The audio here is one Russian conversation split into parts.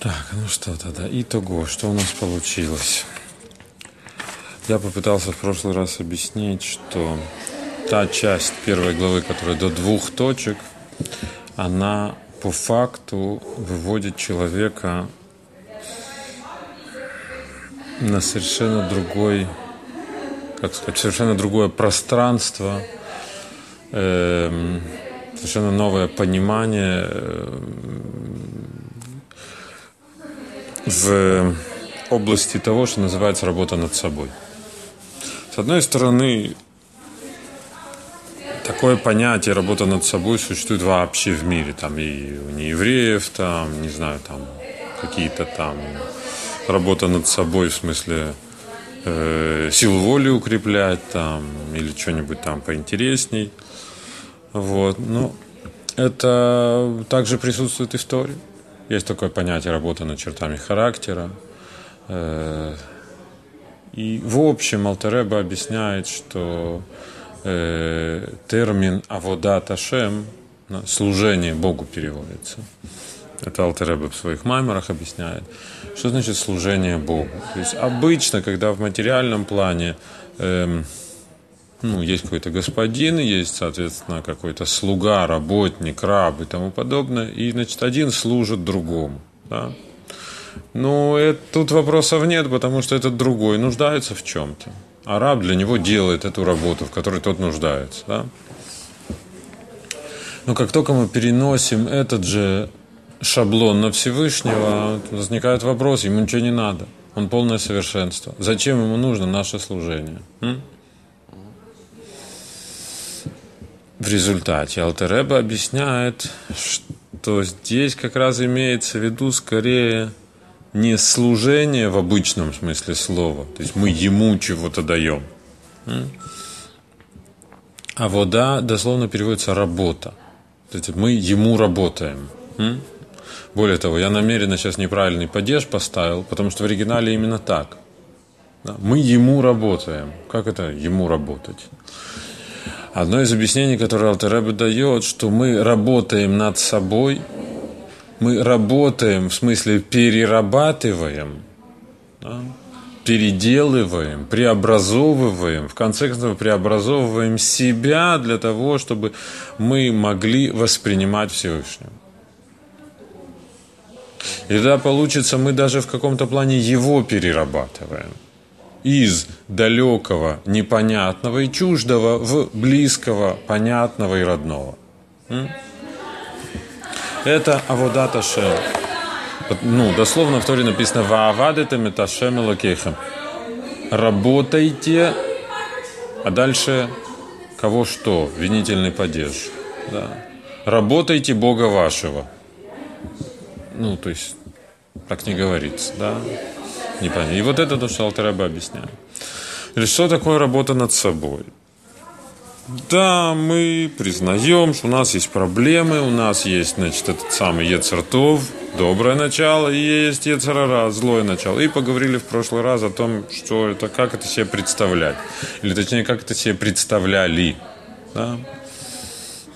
Так, ну что тогда, итого, что у нас получилось? Я попытался в прошлый раз объяснить, что та часть первой главы, которая до двух точек, она по факту выводит человека на совершенно другой, как сказать, совершенно другое пространство, э, совершенно новое понимание э, в области того, что называется работа над собой. С одной стороны, такое понятие работа над собой существует вообще в мире. Там и у неевреев, там, не знаю, там какие-то там работа над собой в смысле э, сил воли укреплять там или что-нибудь там поинтересней. Вот. Но это также присутствует в истории. Есть такое понятие работа над чертами характера. Э, и в общем Алтереба объясняет, что э, термин «авода ташем» служение Богу переводится. Это Алтереба в своих маймерах объясняет. Что значит служение Богу? То есть обычно, когда в материальном плане эм, ну, есть какой-то господин, есть, соответственно, какой-то слуга, работник, раб и тому подобное, и, значит, один служит другому. Да? Ну, это, тут вопросов нет, потому что этот другой нуждается в чем-то. А раб для него делает эту работу, в которой тот нуждается. Да? Но как только мы переносим этот же шаблон на Всевышнего, возникает вопрос, ему ничего не надо. Он полное совершенство. Зачем ему нужно наше служение? М? В результате Алтереба объясняет, что здесь как раз имеется в виду скорее не служение в обычном смысле слова, то есть мы ему чего-то даем, а вода дословно переводится работа, то есть мы ему работаем. Более того, я намеренно сейчас неправильный падеж поставил, потому что в оригинале именно так. Мы ему работаем. Как это ему работать? Одно из объяснений, которое Алтеребе дает, что мы работаем над собой, мы работаем, в смысле перерабатываем, да, переделываем, преобразовываем, в конце концов преобразовываем себя для того, чтобы мы могли воспринимать Всевышнего. И тогда получится, мы даже в каком-то плане его перерабатываем – из далекого, непонятного и чуждого в близкого, понятного и родного. Это Аводата Шем. Ну, дословно в Торе написано «Ваавадете меташем лакехем». Работайте, а дальше кого что? Винительный падеж. Да. Работайте Бога вашего. Ну, то есть, так не говорится, да непонятно. И вот это то, что Алтараба объясняет. Или что такое работа над собой? Да, мы признаем, что у нас есть проблемы, у нас есть, значит, этот самый Ецертов, доброе начало, и есть Ецерара, злое начало. И поговорили в прошлый раз о том, что это, как это себе представлять. Или точнее, как это себе представляли. Да?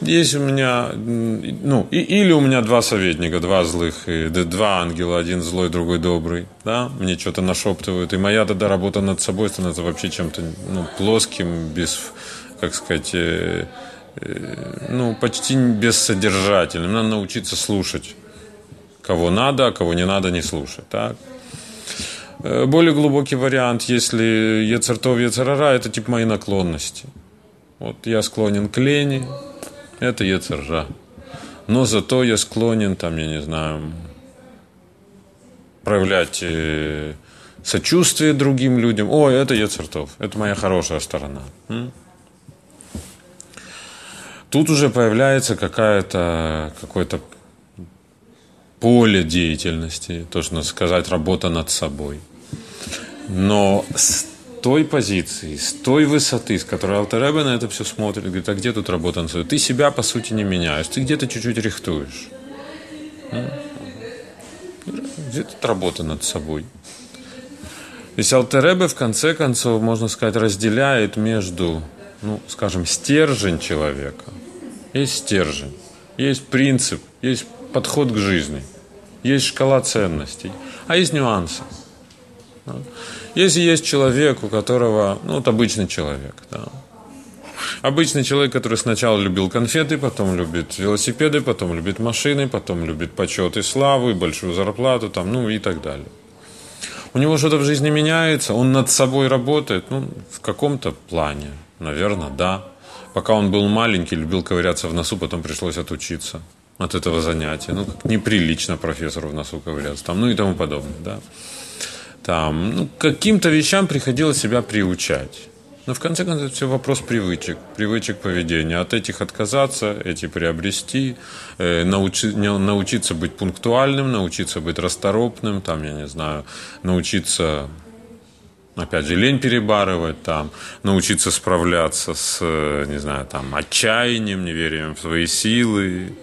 Есть у меня, ну, и, или у меня два советника, два злых, и, два ангела, один злой, другой добрый, да, мне что-то нашептывают, и моя тогда работа над собой становится вообще чем-то, ну, плоским, без, как сказать, э, э, ну, почти бессодержательным. Надо научиться слушать, кого надо, а кого не надо, не слушать, так. Э, более глубокий вариант, если Ецертов, Ецерара, это типа мои наклонности. Вот я склонен к лени, это Ецержа. Но зато я склонен, там, я не знаю, проявлять э, сочувствие другим людям. О, это Ецертов, это моя хорошая сторона. Тут уже появляется какая-то, какое-то поле деятельности, то, что сказать, работа над собой. Но той позиции, с той высоты, с которой Алтаребе на это все смотрит, говорит, а где тут работа собой? Ты себя, по сути, не меняешь, ты где-то чуть-чуть рихтуешь. Где тут работа над собой? То есть Алтеребе, в конце концов, можно сказать, разделяет между, ну, скажем, стержень человека. Есть стержень, есть принцип, есть подход к жизни. есть шкала ценностей, а есть нюансы. Если есть человек, у которого, ну, вот обычный человек, да, Обычный человек, который сначала любил конфеты, потом любит велосипеды, потом любит машины, потом любит почет и славу, и большую зарплату, там, ну и так далее. У него что-то в жизни меняется, он над собой работает, ну, в каком-то плане, наверное, да. Пока он был маленький, любил ковыряться в носу, потом пришлось отучиться от этого занятия. Ну, как неприлично профессору в носу ковыряться, там, ну и тому подобное, да. Там, ну, каким-то вещам приходилось себя приучать. Но в конце концов, это все вопрос привычек, привычек поведения. От этих отказаться, эти приобрести, э, научи, научиться быть пунктуальным, научиться быть расторопным, там, я не знаю, научиться, опять же, лень перебарывать, там, научиться справляться с, э, не знаю, там, отчаянием, неверием в свои силы,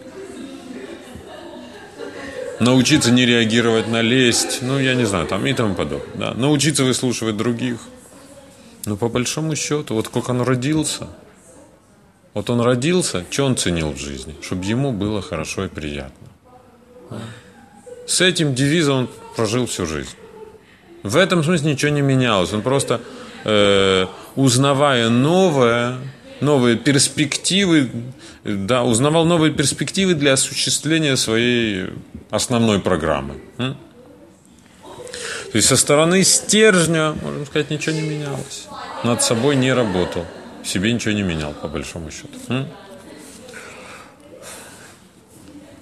научиться не реагировать на лесть, ну, я не знаю, там и тому подобное. Да? Научиться выслушивать других – ну, по большому счету, вот как он родился, вот он родился, что он ценил в жизни? Чтобы ему было хорошо и приятно. С этим девизом он прожил всю жизнь. В этом смысле ничего не менялось. Он просто, э, узнавая новое, новые перспективы, да, узнавал новые перспективы для осуществления своей основной программы. То есть со стороны стержня, можно сказать, ничего не менялось. Над собой не работал. Себе ничего не менял, по большому счету.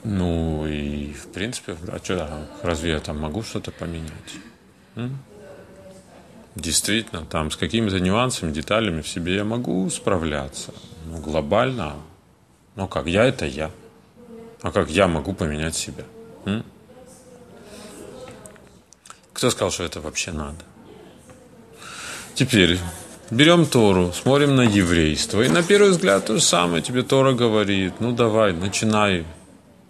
Ну и в принципе, а что, а разве я там могу что-то поменять? Действительно, там с какими-то нюансами, деталями в себе я могу справляться. Ну, глобально. Ну как, я это я. А как я могу поменять себя? М? Кто сказал, что это вообще надо? Теперь берем Тору, смотрим на еврейство. И на первый взгляд то же самое тебе Тора говорит. Ну давай, начинай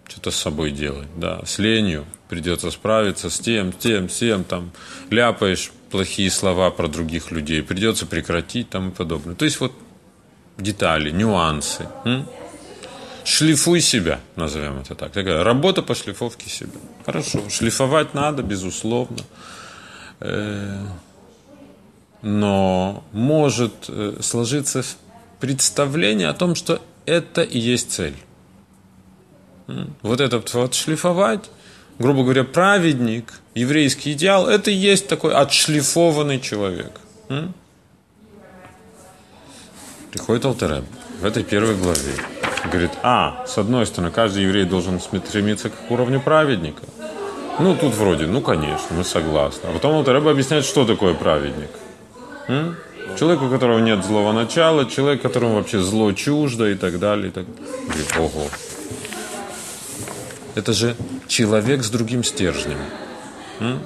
что-то с собой делать. Да, с ленью придется справиться с тем, тем, тем, там, ляпаешь плохие слова про других людей, придется прекратить там и подобное. То есть вот детали, нюансы. М? Шлифуй себя, назовем это так. Работа по шлифовке себя. Хорошо, шлифовать надо, безусловно. Э, но может э, сложиться представление о том, что это и есть цель. Вот этот вот шлифовать, грубо говоря, праведник, еврейский идеал, это и есть такой отшлифованный человек. Приходит Алтереб в этой первой главе говорит, а, с одной стороны, каждый еврей должен стремиться к уровню праведника. Ну, тут вроде, ну, конечно, мы согласны. А потом Алтареба объясняет, что такое праведник. М? Человек, у которого нет злого начала, человек, которому вообще зло чуждо и так далее. И так... Говорит, ого. Это же человек с другим стержнем. М?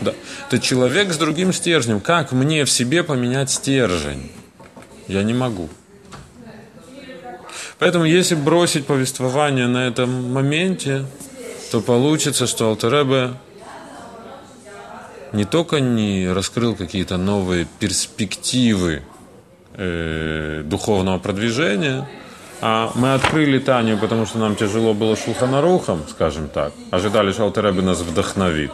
Да. Это человек с другим стержнем. Как мне в себе поменять стержень? Я не могу. Поэтому, если бросить повествование на этом моменте, то получится, что Алтеребе не только не раскрыл какие-то новые перспективы э, духовного продвижения, а мы открыли Таню, потому что нам тяжело было шулханарухом, скажем так. Ожидали, что Алтеребе нас вдохновит.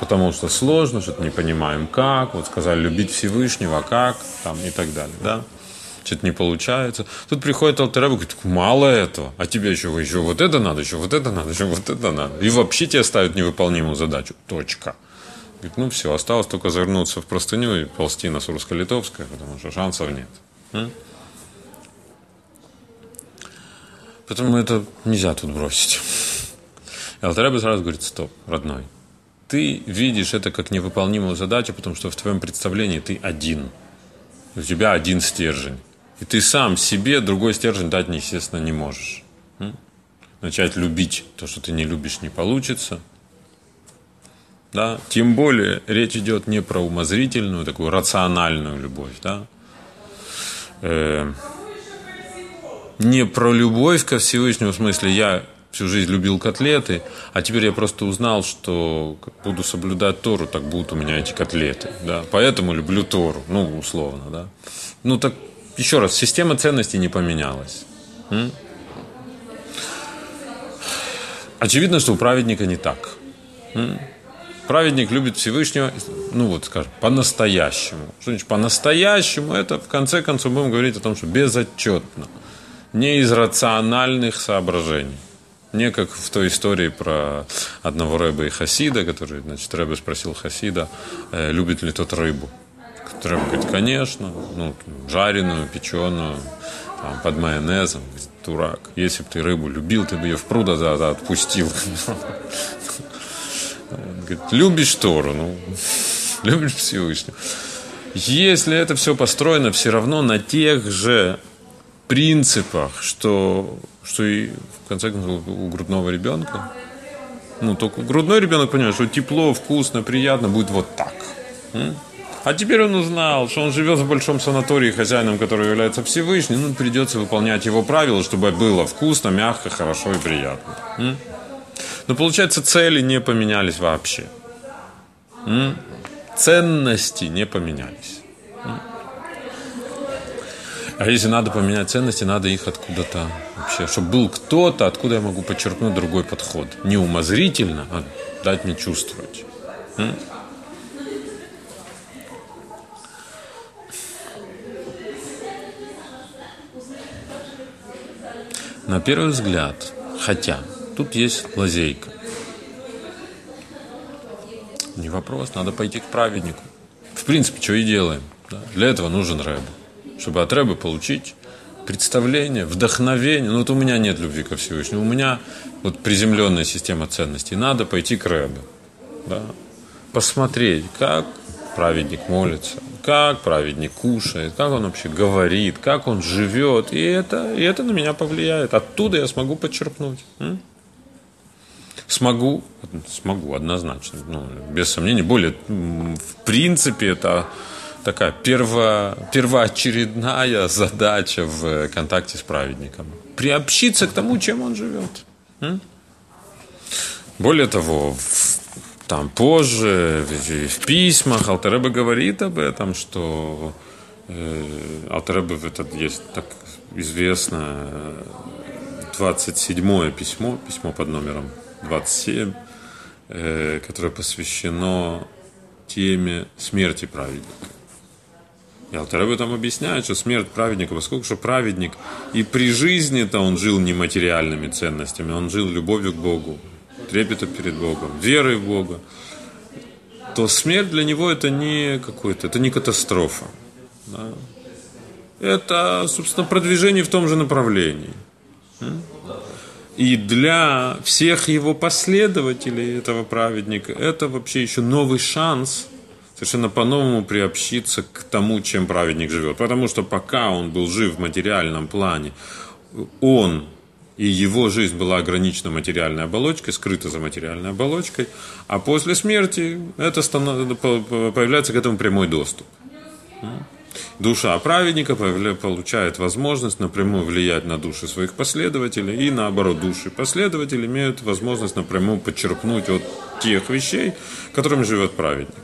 Потому что сложно, что-то не понимаем как. Вот сказали любить Всевышнего, как, там и так далее. Да? Что-то не получается. Тут приходит Алтереба и говорит, мало этого, а тебе еще, еще вот это надо, еще вот это надо, еще вот это надо. И вообще тебе ставят невыполнимую задачу. Точка. Говорит, ну все, осталось только завернуться в простыню и ползти на Сурско-Литовское, потому что шансов нет. Поэтому это нельзя тут бросить. И Алтареба сразу говорит, стоп, родной. Ты видишь это как невыполнимую задачу, потому что в твоем представлении ты один. У тебя один стержень. И ты сам себе другой стержень дать, естественно, не можешь. Начать любить то, что ты не любишь, не получится. Да? Тем более речь идет не про умозрительную, такую рациональную любовь. Да? Э, не про любовь ко Всевышнему, в смысле, я всю жизнь любил котлеты, а теперь я просто узнал, что буду соблюдать Тору, так будут у меня эти котлеты. Да? Поэтому люблю Тору, ну, условно. Да? Ну, так еще раз, система ценностей не поменялась. очевидно, что у праведника не так. Праведник любит Всевышнего, ну вот, скажем, по-настоящему. Что значит по-настоящему? Это, в конце концов, будем говорить о том, что безотчетно. Не из рациональных соображений. Не как в той истории про одного рыба и хасида, который, значит, Рэбе спросил хасида, э, любит ли тот рыбу. Рэбе говорит, конечно, ну, жареную, печеную, там, под майонезом. Говорит, дурак, если бы ты рыбу любил, ты бы ее в пруда да, да, отпустил. Говорит, любишь Тору, ну, любишь Всевышнего. Если это все построено все равно на тех же принципах, что, что и в конце концов у грудного ребенка, ну, только грудной ребенок понимает, что тепло, вкусно, приятно будет вот так. А теперь он узнал, что он живет в большом санатории, хозяином который является Всевышний, ну, придется выполнять его правила, чтобы было вкусно, мягко, хорошо и приятно. Но получается, цели не поменялись вообще. Ценности не поменялись. А если надо поменять ценности, надо их откуда-то вообще, чтобы был кто-то, откуда я могу подчеркнуть другой подход. Не умозрительно, а дать мне чувствовать. На первый взгляд, хотя тут есть лазейка. Не вопрос, надо пойти к праведнику. В принципе, что и делаем. Да? Для этого нужен рэб. Чтобы от рэба получить представление, вдохновение. Ну вот у меня нет любви ко Всевышнему. У меня вот приземленная система ценностей. Надо пойти к рэбу. Да? Посмотреть, как праведник молится, как праведник кушает, как он вообще говорит, как он живет. И это, и это на меня повлияет. Оттуда я смогу подчеркнуть. М? Смогу, смогу, однозначно, ну, без сомнений. Более, в принципе, это такая перво, первоочередная задача в контакте с праведником. Приобщиться к тому, чем он живет. Более того, в, там позже в, в письмах Алтереба говорит об этом, что э, Алтереба этот есть так известное 27 письмо, письмо под номером 27, э, которое посвящено теме смерти праведника. И Алтаребе там объясняет, что смерть праведника, поскольку что праведник и при жизни-то он жил нематериальными ценностями, он жил любовью к Богу, трепетом перед Богом, верой в Бога, то смерть для него это не какой-то, это не катастрофа. Да? Это, собственно, продвижение в том же направлении. И для всех его последователей, этого праведника, это вообще еще новый шанс совершенно по-новому приобщиться к тому, чем праведник живет. Потому что пока он был жив в материальном плане, он и его жизнь была ограничена материальной оболочкой, скрыта за материальной оболочкой, а после смерти это появляется к этому прямой доступ. Душа праведника получает возможность напрямую влиять на души своих последователей, и наоборот, души последователей имеют возможность напрямую подчеркнуть от тех вещей, которыми живет праведник.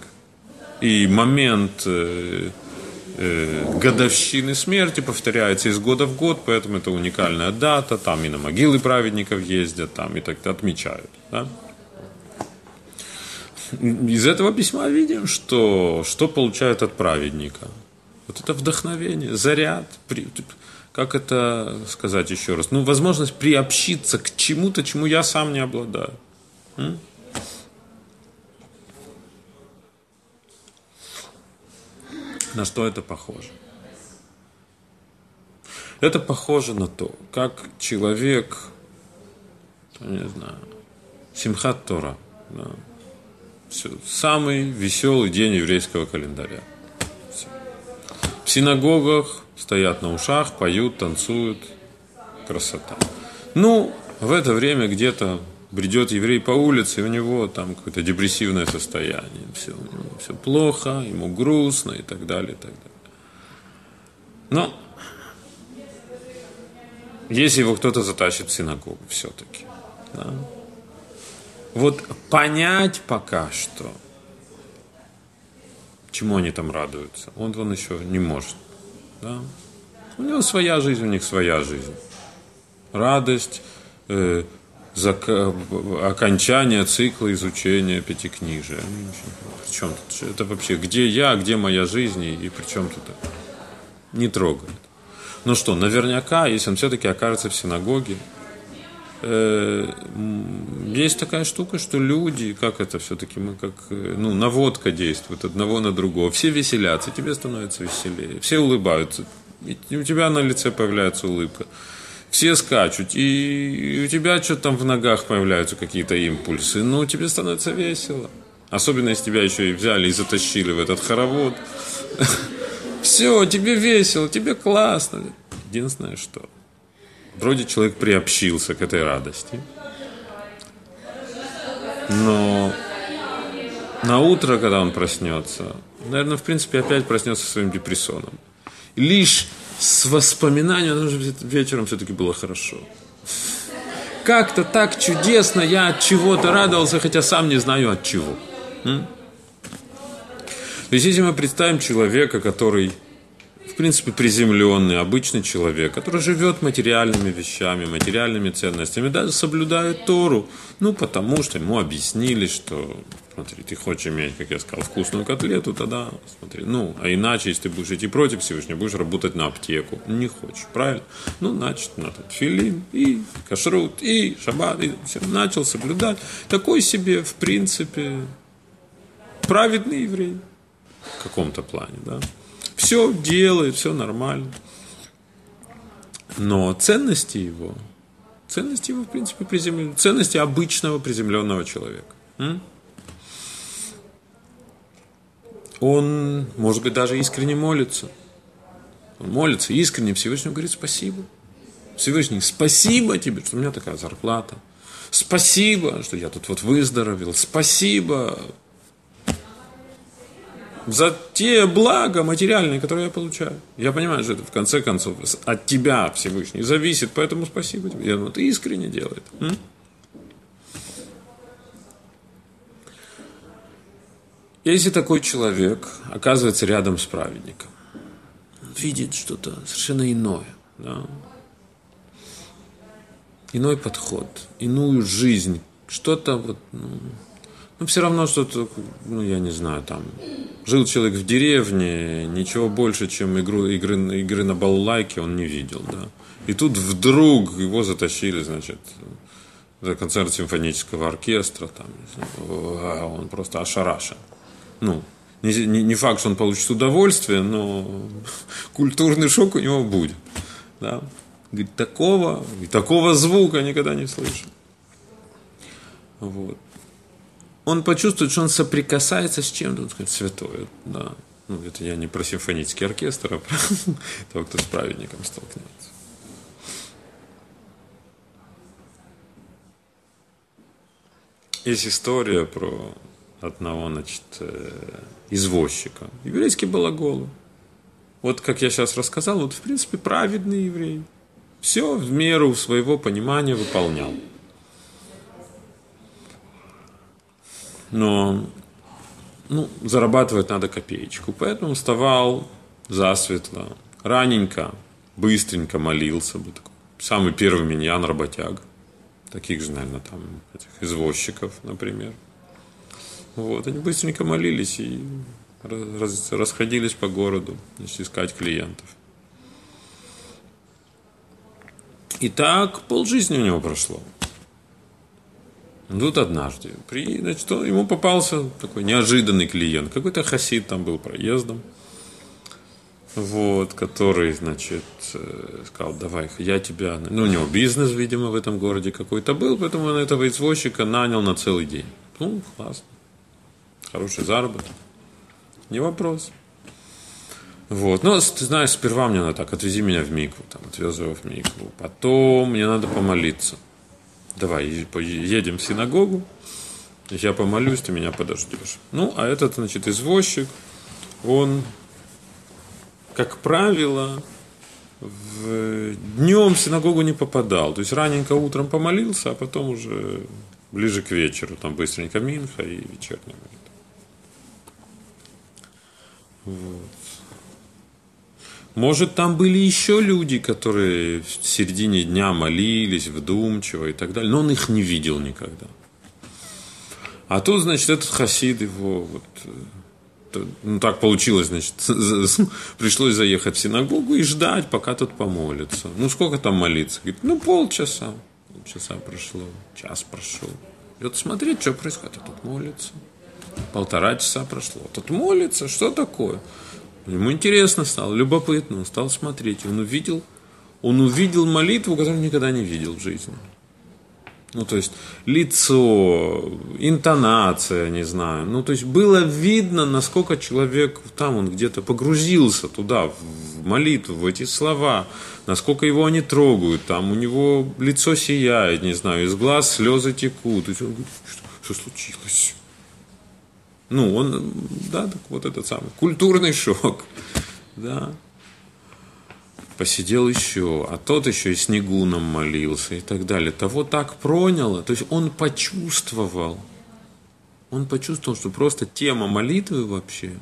И момент э, годовщины смерти повторяется из года в год, поэтому это уникальная дата, там и на могилы праведников ездят, там и так отмечают. Да? Из этого письма видим, что, что получают от праведника – вот это вдохновение, заряд, как это сказать еще раз? Ну, возможность приобщиться к чему-то, чему я сам не обладаю. На что это похоже? Это похоже на то, как человек, не знаю, Симхат Тора, да, все, самый веселый день еврейского календаря – в синагогах стоят на ушах, поют, танцуют. Красота. Ну, в это время где-то бредет еврей по улице, и у него там какое-то депрессивное состояние. Все, у него все плохо, ему грустно и так далее, и так далее. Но если его кто-то затащит в синагогу все-таки. Да? Вот понять пока что – чему они там радуются. Он, он еще не может. Да? У него своя жизнь, у них своя жизнь. Радость, э, окончание цикла изучения пятикнижия. Причем тут? Это вообще, где я, где моя жизнь, и при чем тут это? Не трогает. Ну что, наверняка, если он все-таки окажется в синагоге, э, есть такая штука, что люди, как это все-таки, мы как, э, ну, наводка действует одного на другого. Все веселятся, тебе становится веселее. Все улыбаются, и у тебя на лице появляется улыбка все скачут, и у тебя что-то там в ногах появляются какие-то импульсы, ну, тебе становится весело. Особенно, если тебя еще и взяли и затащили в этот хоровод. Все, тебе весело, тебе классно. Единственное, что вроде человек приобщился к этой радости. Но на утро, когда он проснется, наверное, в принципе, опять проснется своим депрессоном. Лишь с воспоминанием, что вечером все-таки было хорошо. Как-то так чудесно, я от чего-то радовался, хотя сам не знаю от чего. М? То есть, если мы представим человека, который в принципе, приземленный, обычный человек, который живет материальными вещами, материальными ценностями, даже соблюдает Тору, ну, потому что ему объяснили, что, смотри, ты хочешь иметь, как я сказал, вкусную котлету, тогда, смотри, ну, а иначе, если ты будешь идти против Всевышнего, будешь работать на аптеку, не хочешь, правильно? Ну, значит, надо филин, и кашрут, и шаббат, и все, начал соблюдать. Такой себе, в принципе, праведный еврей в каком-то плане, да все делает, все нормально. Но ценности его, ценности его, в принципе, приземлены, ценности обычного приземленного человека. Он, может быть, даже искренне молится. Он молится искренне Всевышнему говорит спасибо. Всевышний, спасибо тебе, что у меня такая зарплата. Спасибо, что я тут вот выздоровел. Спасибо, за те блага материальные, которые я получаю. Я понимаю, что это в конце концов от тебя Всевышний зависит, поэтому спасибо тебе. Я думаю, ты искренне делает. Если такой человек оказывается рядом с праведником, видит что-то совершенно иное, да? иной подход, иную жизнь, что-то вот, ну, ну, все равно что-то, ну, я не знаю, там, жил человек в деревне, ничего больше, чем игру, игры, игры на балалайке он не видел, да. И тут вдруг его затащили, значит, за концерт симфонического оркестра, там, знаю, он просто ошарашен. Ну, не, не, факт, что он получит удовольствие, но культурный шок у него будет, да. Говорит, такого, такого звука никогда не слышал. Вот он почувствует, что он соприкасается с чем-то, он скажет, святое, да. Ну, это я не про симфонический оркестр, а про того, кто с праведником столкнется. Есть история про одного, значит, э, извозчика. Еврейский балаголу. Вот как я сейчас рассказал, вот в принципе праведный еврей. Все в меру своего понимания выполнял. но ну, зарабатывать надо копеечку. Поэтому вставал засветло, раненько, быстренько молился. Был такой, самый первый миньян работяг. Таких же, наверное, там, этих извозчиков, например. Вот, они быстренько молились и раз, расходились по городу, значит, искать клиентов. И так полжизни у него прошло. Тут однажды, при, значит, ему попался такой неожиданный клиент, какой-то хасид там был проездом, вот, который, значит, э, сказал, давай, я тебя, ну, у него бизнес, видимо, в этом городе какой-то был, поэтому он этого извозчика нанял на целый день. Ну, классно, хороший заработок, не вопрос. Вот. Но, ты знаешь, сперва мне надо так, отвези меня в Микву, там, отвез его в Микву. Потом мне надо помолиться давай, едем в синагогу, я помолюсь, ты меня подождешь. Ну, а этот, значит, извозчик, он, как правило, в... днем в синагогу не попадал. То есть раненько утром помолился, а потом уже ближе к вечеру, там быстренько Минха и молитва. Вот. Может, там были еще люди, которые в середине дня молились вдумчиво и так далее, но он их не видел никогда. А тут, значит, этот хасид его вот, э, ну, так получилось, значит, пришлось заехать в синагогу и ждать, пока тот помолится. Ну, сколько там молиться? Говорит, ну, полчаса. Полчаса прошло, час прошел. Вот смотреть, что происходит. А тут молится. Полтора часа прошло. Тут молится, что такое? Ему интересно стало, любопытно, он стал смотреть. Он увидел, он увидел молитву, которую никогда не видел в жизни. Ну, то есть лицо, интонация, не знаю. Ну, то есть было видно, насколько человек там, он где-то погрузился туда, в молитву, в эти слова, насколько его они трогают. Там у него лицо сияет, не знаю, из глаз слезы текут. То есть он говорит, что, что случилось? Ну, он, да, так вот этот самый культурный шок, да посидел еще, а тот еще и с Негуном молился и так далее. Того так проняло, то есть он почувствовал, он почувствовал, что просто тема молитвы вообще,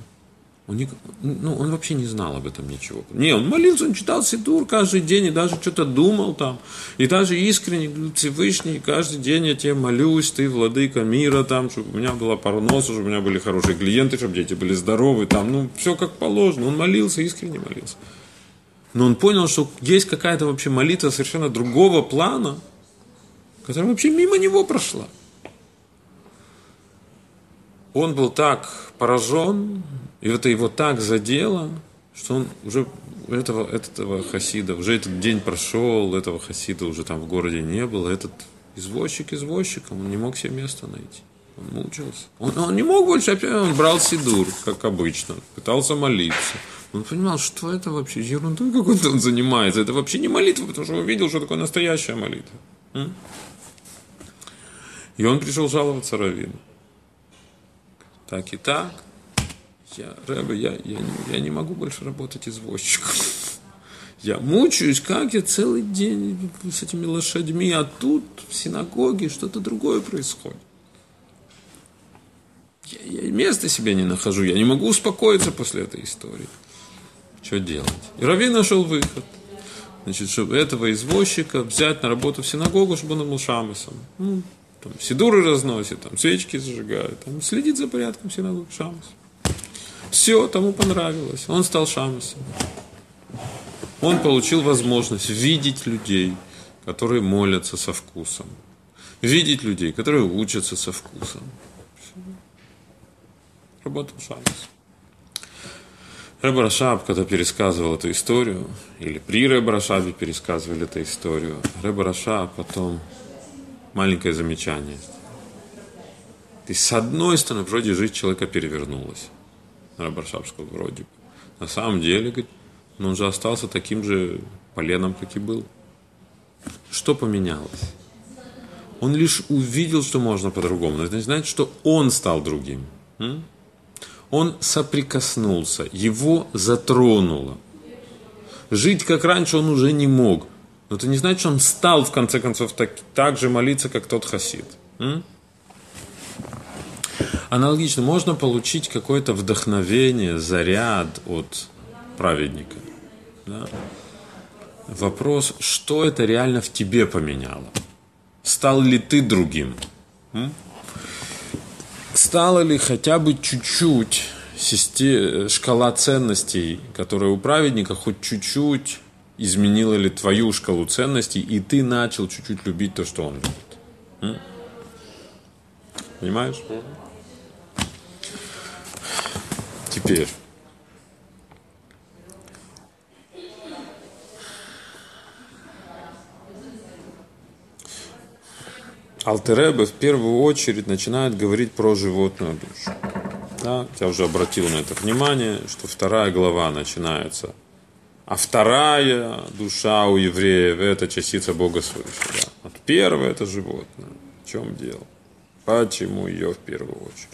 он, не, ну, он вообще не знал об этом ничего. Не, он молился, он читал Сидур каждый день и даже что-то думал там. И даже искренне, Всевышний, каждый день я тебе молюсь, ты владыка мира там, чтобы у меня была парноса, чтобы у меня были хорошие клиенты, чтобы дети были здоровы там. Ну, все как положено. Он молился, искренне молился. Но он понял, что есть какая-то вообще молитва совершенно другого плана, которая вообще мимо него прошла. Он был так поражен, и это его так задело, что он уже этого, этого хасида, уже этот день прошел, этого хасида уже там в городе не было, этот извозчик извозчиком, он не мог себе места найти. Он мучился. Он, он не мог больше, опять он брал сидур, как обычно, пытался молиться. Он понимал, что это вообще ерундой какой-то он занимается. Это вообще не молитва, потому что он видел, что такое настоящая молитва. И он пришел жаловаться Равину. Так и так. Я, Рэбе, я, я, не, я не могу больше работать извозчиком. Я мучаюсь, как я целый день с этими лошадьми, а тут в синагоге что-то другое происходит. Я, я места себе не нахожу, я не могу успокоиться после этой истории что делать. И Рави нашел выход. Значит, чтобы этого извозчика взять на работу в синагогу, чтобы он был шамасом. Ну, там, сидуры разносит, там, свечки зажигает, там, следит за порядком синагоги, шамас. Все, тому понравилось. Он стал шамасом. Он получил возможность видеть людей, которые молятся со вкусом. Видеть людей, которые учатся со вкусом. Работал шамас. Рэб Рашаб, когда пересказывал эту историю, или при Рэб Рашабе пересказывали эту историю, Рэб Рашаб потом маленькое замечание. Есть, с одной стороны, вроде жизнь человека перевернулась. Сказал, вроде бы. На самом деле, говорит, но он же остался таким же поленом, как и был. Что поменялось? Он лишь увидел, что можно по-другому. Это не значит, что он стал другим. Он соприкоснулся, его затронуло. Жить как раньше он уже не мог. Но это не значит, что он стал, в конце концов, так, так же молиться, как тот хасид. М? Аналогично, можно получить какое-то вдохновение, заряд от праведника. Да? Вопрос, что это реально в тебе поменяло? Стал ли ты другим? М? стала ли хотя бы чуть-чуть шкала ценностей, которая у праведника хоть чуть-чуть изменила ли твою шкалу ценностей, и ты начал чуть-чуть любить то, что он любит. М? Понимаешь? Теперь. Алтеребе в первую очередь начинает говорить про животную душу. Да? Я уже обратил на это внимание, что вторая глава начинается. А вторая душа у евреев – это частица Бога свыше. Да? Вот первая – это животное. В чем дело? Почему ее в первую очередь?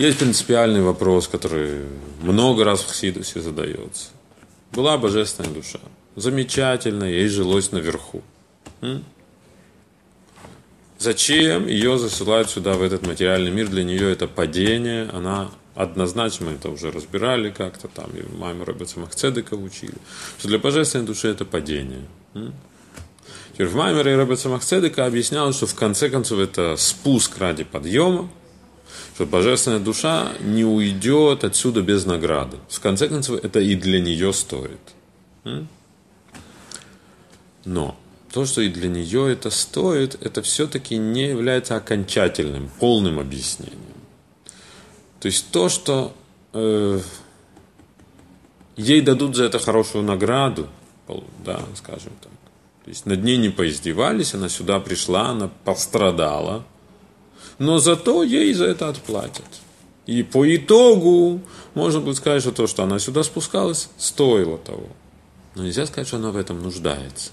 Есть принципиальный вопрос, который много раз в Хсидусе задается. Была божественная душа. Замечательно, ей жилось наверху. Зачем ее засылают сюда, в этот материальный мир? Для нее это падение, она Однозначно мы это уже разбирали как-то там, и маме Роберта Махцедека учили, что для божественной души это падение. Теперь в Маймере Роберта Махцедека объяснял, что в конце концов это спуск ради подъема, что божественная душа не уйдет отсюда без награды. В конце концов, это и для нее стоит. Но то, что и для нее это стоит, это все-таки не является окончательным, полным объяснением. То есть то, что э, ей дадут за это хорошую награду, да, скажем так. То есть над ней не поиздевались, она сюда пришла, она пострадала, но зато ей за это отплатят. И по итогу можно будет сказать, что то, что она сюда спускалась, стоило того. Но нельзя сказать, что она в этом нуждается.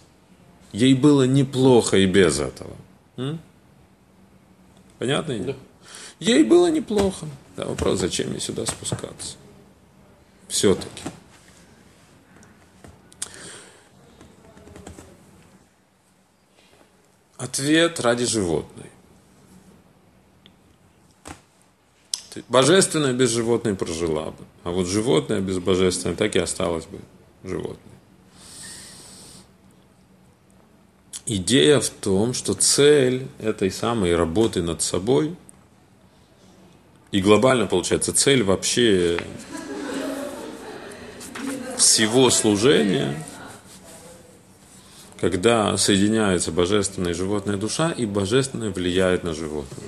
Ей было неплохо и без этого. М? Понятно? Да. Ей было неплохо. Да, вопрос, зачем мне сюда спускаться? Все-таки. Ответ ради животной. Божественное без животной прожила бы. А вот животное без божественной так и осталось бы животное. Идея в том, что цель этой самой работы над собой, и глобально получается цель вообще всего служения, когда соединяется божественная и животная душа, и божественное влияет на животное.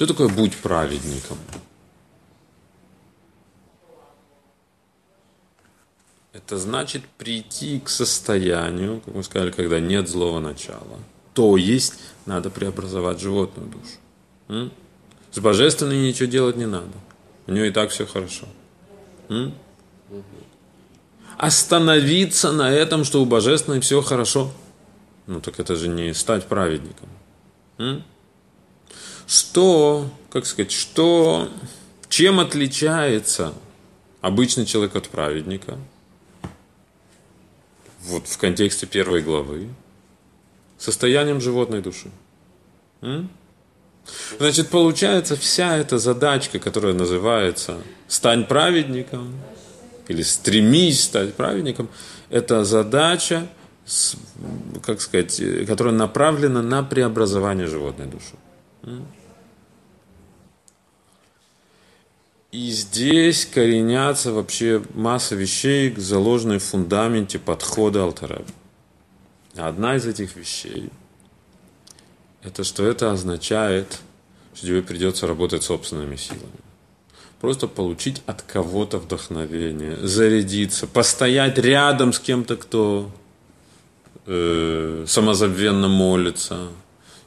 Что такое будь праведником? Это значит прийти к состоянию, как мы сказали, когда нет злого начала. То есть надо преобразовать животную душу. М? С божественной ничего делать не надо. У нее и так все хорошо. М? Остановиться на этом, что у божественной все хорошо. Ну так это же не стать праведником. М? Что, как сказать, что, чем отличается обычный человек от праведника? Вот в контексте первой главы. Состоянием животной души. М? Значит, получается, вся эта задачка, которая называется «стань праведником» или «стремись стать праведником», это задача, как сказать, которая направлена на преобразование животной души. И здесь коренятся вообще масса вещей, заложенные в фундаменте подхода Алтареб. Одна из этих вещей – это что это означает, что тебе придется работать собственными силами. Просто получить от кого-то вдохновение, зарядиться, постоять рядом с кем-то, кто э, самозабвенно молится –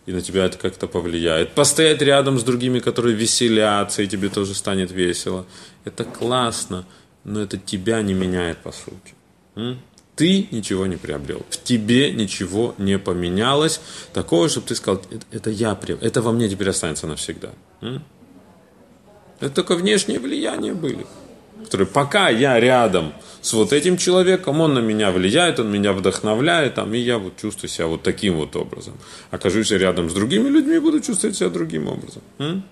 и на тебя это как-то повлияет. Постоять рядом с другими, которые веселятся, и тебе тоже станет весело. Это классно, но это тебя не меняет по сути. Ты ничего не приобрел. В тебе ничего не поменялось. Такого, чтобы ты сказал, это, я приобрел, это во мне теперь останется навсегда. Это только внешние влияния были, которые пока я рядом с вот этим человеком, он на меня влияет, он меня вдохновляет, там, и я вот чувствую себя вот таким вот образом. Окажусь рядом с другими людьми, буду чувствовать себя другим образом. М?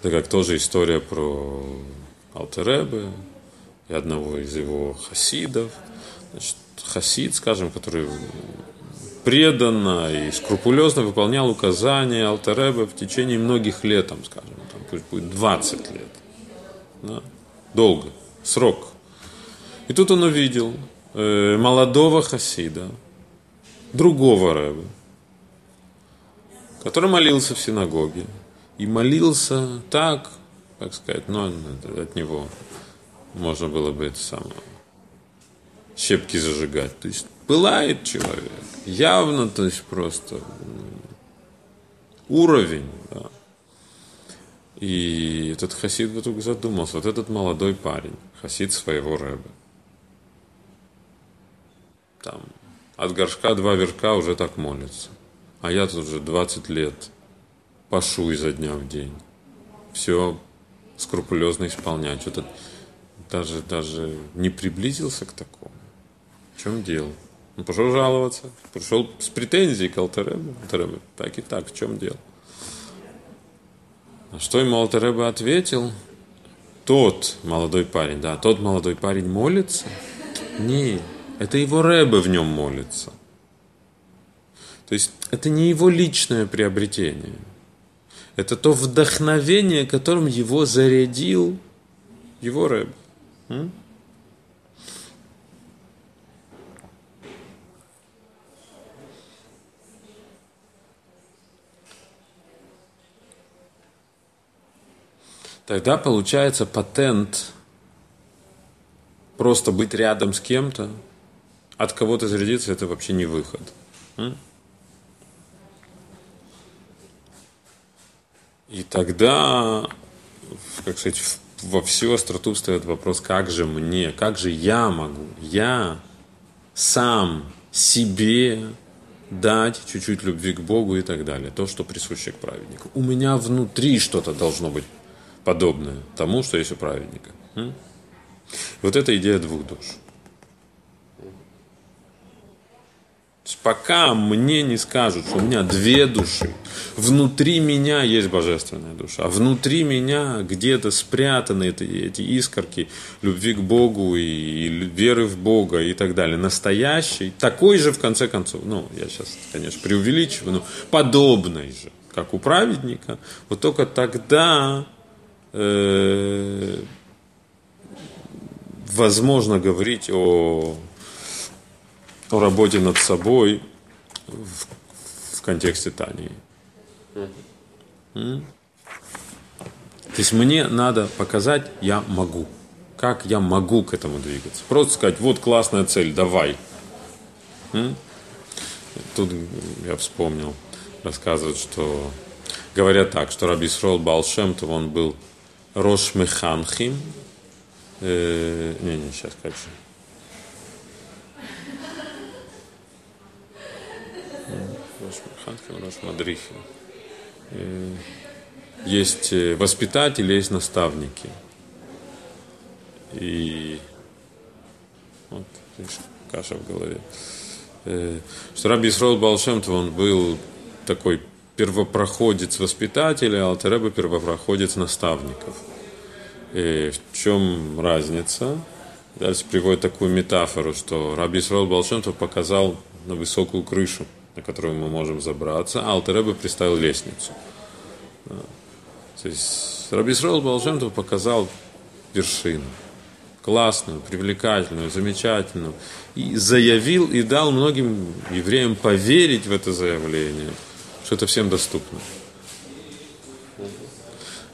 Это как тоже история про Алтеребе и одного из его хасидов. Значит, хасид, скажем, который преданно и скрупулезно выполнял указания Алтеребе в течение многих лет, там, скажем, там, пусть будет 20 лет. Да? Долго срок. И тут он увидел э, молодого хасида, другого рэба, который молился в синагоге. И молился так, как сказать, ну, от него можно было бы это самое, щепки зажигать. То есть пылает человек, явно, то есть просто уровень, да. И этот хасид вдруг задумался, вот этот молодой парень, хасид своего рэба. Там от горшка два верка уже так молится. А я тут уже 20 лет пашу изо дня в день. Все скрупулезно исполнять. Что-то даже, даже не приблизился к такому. В чем дело? Он пошел жаловаться, пришел с претензией к Алтеребе. Алтеребе, так и так, в чем дело? А что ему Алтеребе ответил? Тот молодой парень, да, тот молодой парень молится? Не, это его Рэбе в нем молится. То есть это не его личное приобретение. Это то вдохновение, которым его зарядил его Рэб. Тогда получается патент просто быть рядом с кем-то, от кого-то зарядиться, это вообще не выход. И тогда, как сказать, во всю остроту встает вопрос, как же мне, как же я могу, я сам себе дать чуть-чуть любви к Богу и так далее. То, что присуще к праведнику. У меня внутри что-то должно быть подобное тому, что есть у праведника. Вот это идея двух душ. Пока мне не скажут, что у меня две души, внутри меня есть божественная душа, а внутри меня где-то спрятаны эти, эти искорки любви к Богу и веры в Бога и так далее. Настоящий, такой же в конце концов, ну, я сейчас, конечно, преувеличиваю, но подобный же, как у праведника, вот только тогда э, возможно говорить о о работе над собой в, в контексте Тании. То есть мне надо показать, я могу. Как я могу к этому двигаться. Просто сказать, вот классная цель, давай. Тут я вспомнил, рассказывают, что говорят так, что Раби Срол Балшемтов, он был Рош Механхим. Не, не, сейчас как же. Ханхим, наш Мадрихи. Есть э, воспитатели, есть наставники. И вот, каша в голове. Э, что Раби Исрол Балшемтов, он был такой первопроходец воспитателя, а Алтереба первопроходец наставников. И в чем разница? Дальше приводит такую метафору, что Раби Исрол Балшемтов показал на высокую крышу на которую мы можем забраться, а Алтереба представил лестницу. То есть Раби Срол Балшемтов показал вершину. Классную, привлекательную, замечательную. И заявил и дал многим евреям поверить в это заявление, что это всем доступно.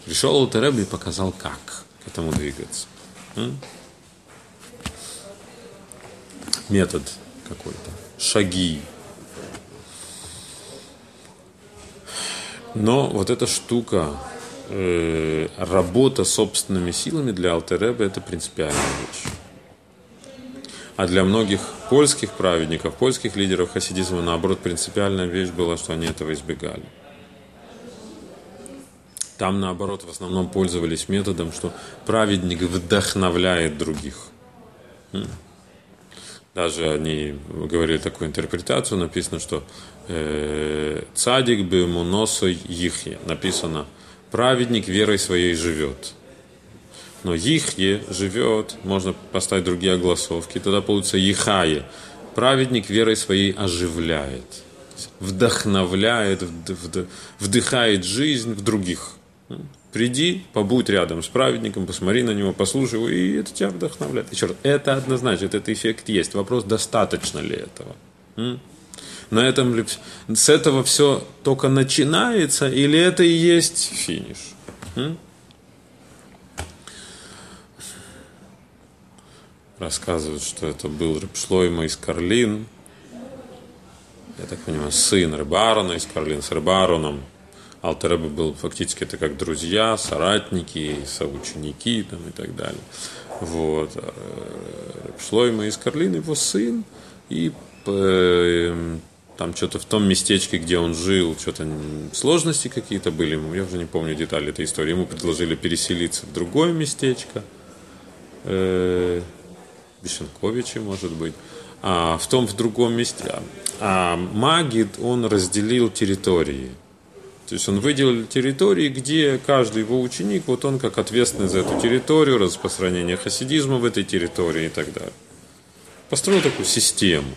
Пришел Алтереб и показал, как к этому двигаться. Метод какой-то, шаги, Но вот эта штука, э, работа собственными силами для Алтереба – это принципиальная вещь. А для многих польских праведников, польских лидеров хасидизма, наоборот, принципиальная вещь была, что они этого избегали. Там, наоборот, в основном пользовались методом, что праведник вдохновляет других. Даже они говорили такую интерпретацию, написано, что э, цадик бы ему носой ихе. Написано, праведник верой своей живет. Но ихе живет, можно поставить другие огласовки, тогда получится ихае. Праведник верой своей оживляет, вдохновляет, вдыхает жизнь в других. Приди, побудь рядом с праведником, посмотри на него, послушай его, и это тебя вдохновляет. Еще раз, это однозначно, этот эффект есть. Вопрос, достаточно ли этого. На этом с этого все только начинается, или это и есть финиш? Рассказывают, что это был Рыбшлойма из Карлин. Я так понимаю, сын Рыбарона из Карлин с Рыбароном Алтереба был фактически это как друзья, соратники, соученики там, и так далее. Вот. Э, Шлойма из Карлин, его сын, и э, там что-то в том местечке, где он жил, что-то сложности какие-то были, я уже не помню детали этой истории, ему предложили переселиться в другое местечко, Бешенковичи, может быть. А в том, в другом месте. А Магид, он разделил территории. То есть он выделил территории, где каждый его ученик, вот он как ответственный за эту территорию, распространение хасидизма в этой территории и так далее. Построил такую систему.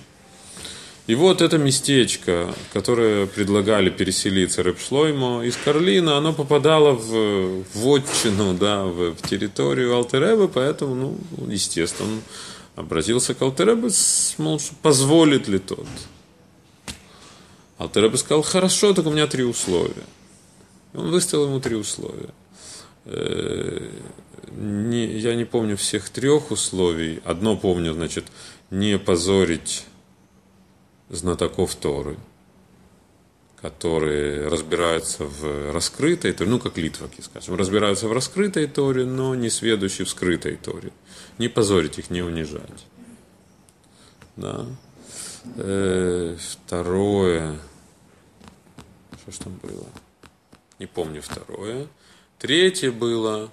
И вот это местечко, которое предлагали переселиться Репшлоймо из Карлина, оно попадало в, в отчину, да, в, в территорию Алтереба, поэтому, ну, естественно, он обратился к Алтеребу, мол, позволит ли тот. Алтереба сказал, хорошо, только у меня три условия. И он выставил ему три условия. Э, не, я не помню всех трех условий. Одно помню, значит, не позорить знатоков Торы, которые разбираются в раскрытой Торе, ну, как литваки, скажем, разбираются в раскрытой Торе, но не сведущие в скрытой Торе. Не позорить их, не унижать. Да. Э, второе. Что ж там было? Не помню второе. Третье было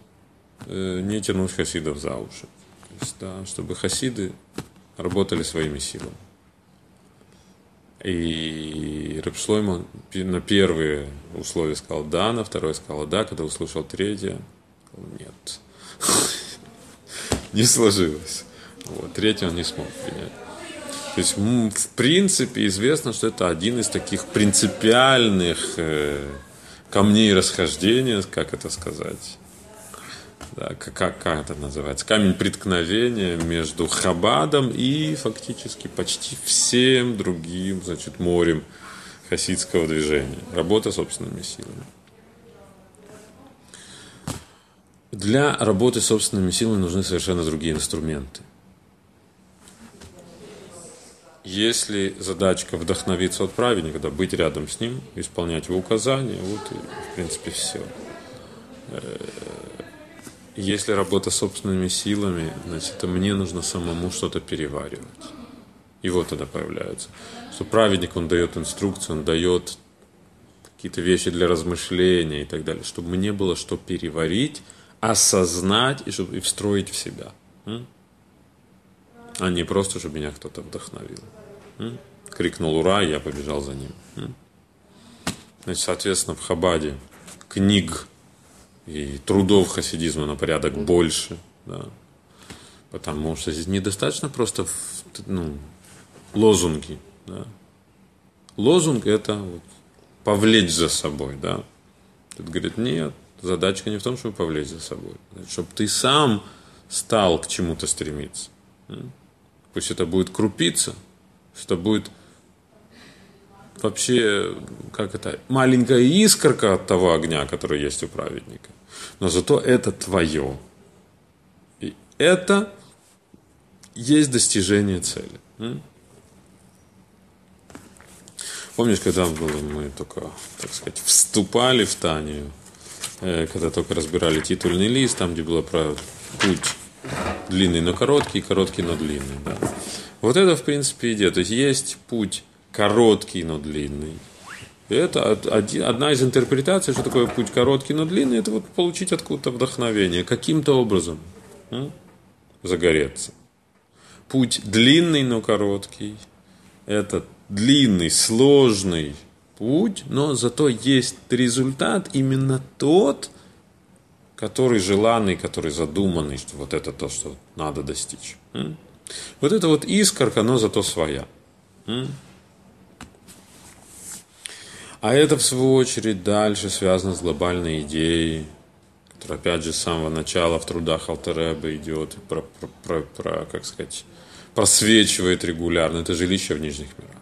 э, не тянуть хасидов за уши. То есть, да, чтобы хасиды работали своими силами. И Рапшлойма на первые условия сказал да, на второе сказал да, когда услышал третье, сказал нет. Не сложилось. Вот, третье он не смог принять. То есть, в принципе, известно, что это один из таких принципиальных э, камней расхождения, как это сказать, да, как, как это называется, камень преткновения между Хабадом и фактически почти всем другим, значит, морем хасидского движения. Работа собственными силами. Для работы собственными силами нужны совершенно другие инструменты. Если задачка вдохновиться от праведника, да, быть рядом с ним, исполнять его указания, вот и, в принципе, все если работа собственными силами, значит, мне нужно самому что-то переваривать. И вот тогда появляется. Что праведник, он дает инструкцию, он дает какие-то вещи для размышления и так далее, чтобы мне было что переварить, осознать и, чтобы, и встроить в себя. А не просто, чтобы меня кто-то вдохновил. Крикнул «Ура!» я побежал за ним. Значит, соответственно, в Хабаде книг и трудов хасидизма на порядок больше, да. Потому что здесь недостаточно просто ну, лозунги. Да. Лозунг это вот, повлечь за собой, да. Тут говорит, нет, задачка не в том, чтобы повлечь за собой, чтобы ты сам стал к чему-то стремиться. Пусть это будет крупица, что будет вообще, как это, маленькая искорка от того огня, который есть у праведника. Но зато это твое. И это есть достижение цели. Помнишь, когда было, мы только, так сказать, вступали в Танию, когда только разбирали титульный лист, там, где было про путь длинный, но короткий, короткий, но длинный. Да. Вот это, в принципе, идея. То есть есть путь короткий, но длинный. Это одна из интерпретаций, что такое путь короткий, но длинный, это вот получить откуда-то вдохновение, каким-то образом м? загореться. Путь длинный, но короткий. Это длинный, сложный путь, но зато есть результат именно тот, который желанный, который задуманный, что вот это то, что надо достичь. Вот это вот искорка, но зато своя. А это, в свою очередь, дальше связано с глобальной идеей, которая, опять же, с самого начала в трудах Алтереба идет, про, про, про, про, как сказать, просвечивает регулярно. Это жилище в нижних мирах.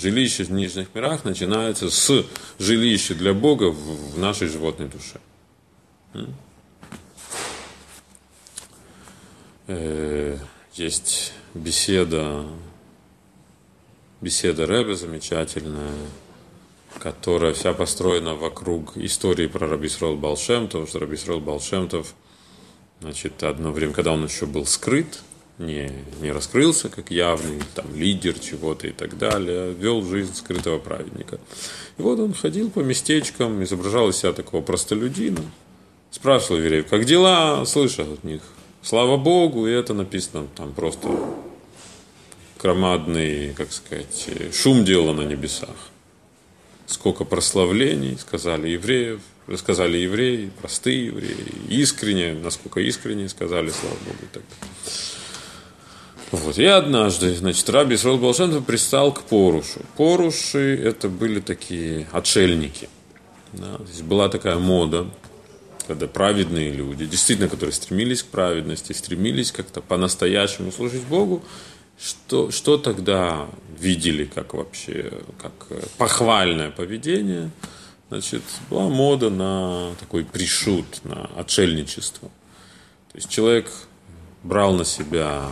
Жилище в нижних мирах начинается с жилища для Бога в, нашей животной душе. Э, есть беседа беседа Рэбе замечательная, которая вся построена вокруг истории про Рабисрол Балшемтов, что Рабисрол Балшемтов, значит, одно время, когда он еще был скрыт, не, не раскрылся как явный там, лидер чего-то и так далее, вел жизнь скрытого праведника. И вот он ходил по местечкам, изображал из себя такого простолюдина, спрашивал евреев, как дела, слышал от них, Слава Богу, и это написано там просто громадный, как сказать, шум дела на небесах. Сколько прославлений сказали евреев, рассказали евреи, простые евреи, искренне, насколько искренне сказали, слава Богу, и так далее. Вот. И однажды, значит, Раби Исраил Балшемтов пристал к Порушу. Поруши – это были такие отшельники. Да? То есть была такая мода, когда праведные люди, действительно, которые стремились к праведности, стремились как-то по-настоящему служить Богу, что, что тогда видели как вообще, как похвальное поведение? Значит, была мода на такой пришут, на отшельничество. То есть человек брал на себя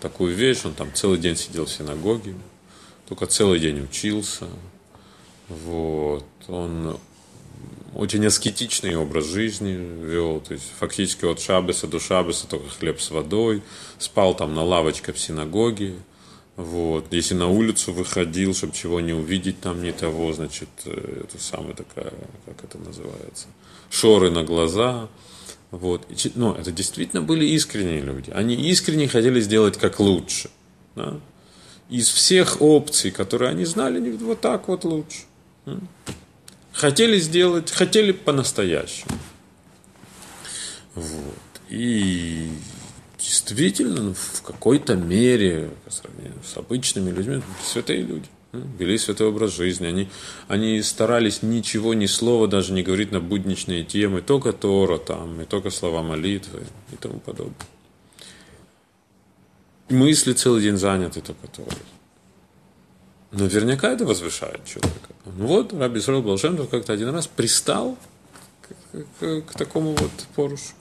такую вещь, он там целый день сидел в синагоге, только целый день учился, вот, он очень аскетичный образ жизни вел, то есть фактически от шабеса до шабеса только хлеб с водой, спал там на лавочке в синагоге, вот. Если на улицу выходил, чтобы чего не увидеть там не того, значит, э, это самое такая, как это называется, шоры на глаза. Вот. Но это действительно были искренние люди. Они искренне хотели сделать как лучше. Да? Из всех опций, которые они знали, вот так вот лучше. Хотели сделать, хотели по-настоящему. Вот. И действительно, ну, в какой-то мере, по сравнению с обычными людьми, святые люди вели святой образ жизни. Они, они старались ничего, ни слова даже не говорить на будничные темы, только Тора там, и только слова молитвы и тому подобное. Мысли целый день заняты только Торой. Наверняка это возвышает человека. Ну вот, Раби Исраил Балшемтов как-то один раз пристал к, к, к такому вот порушу.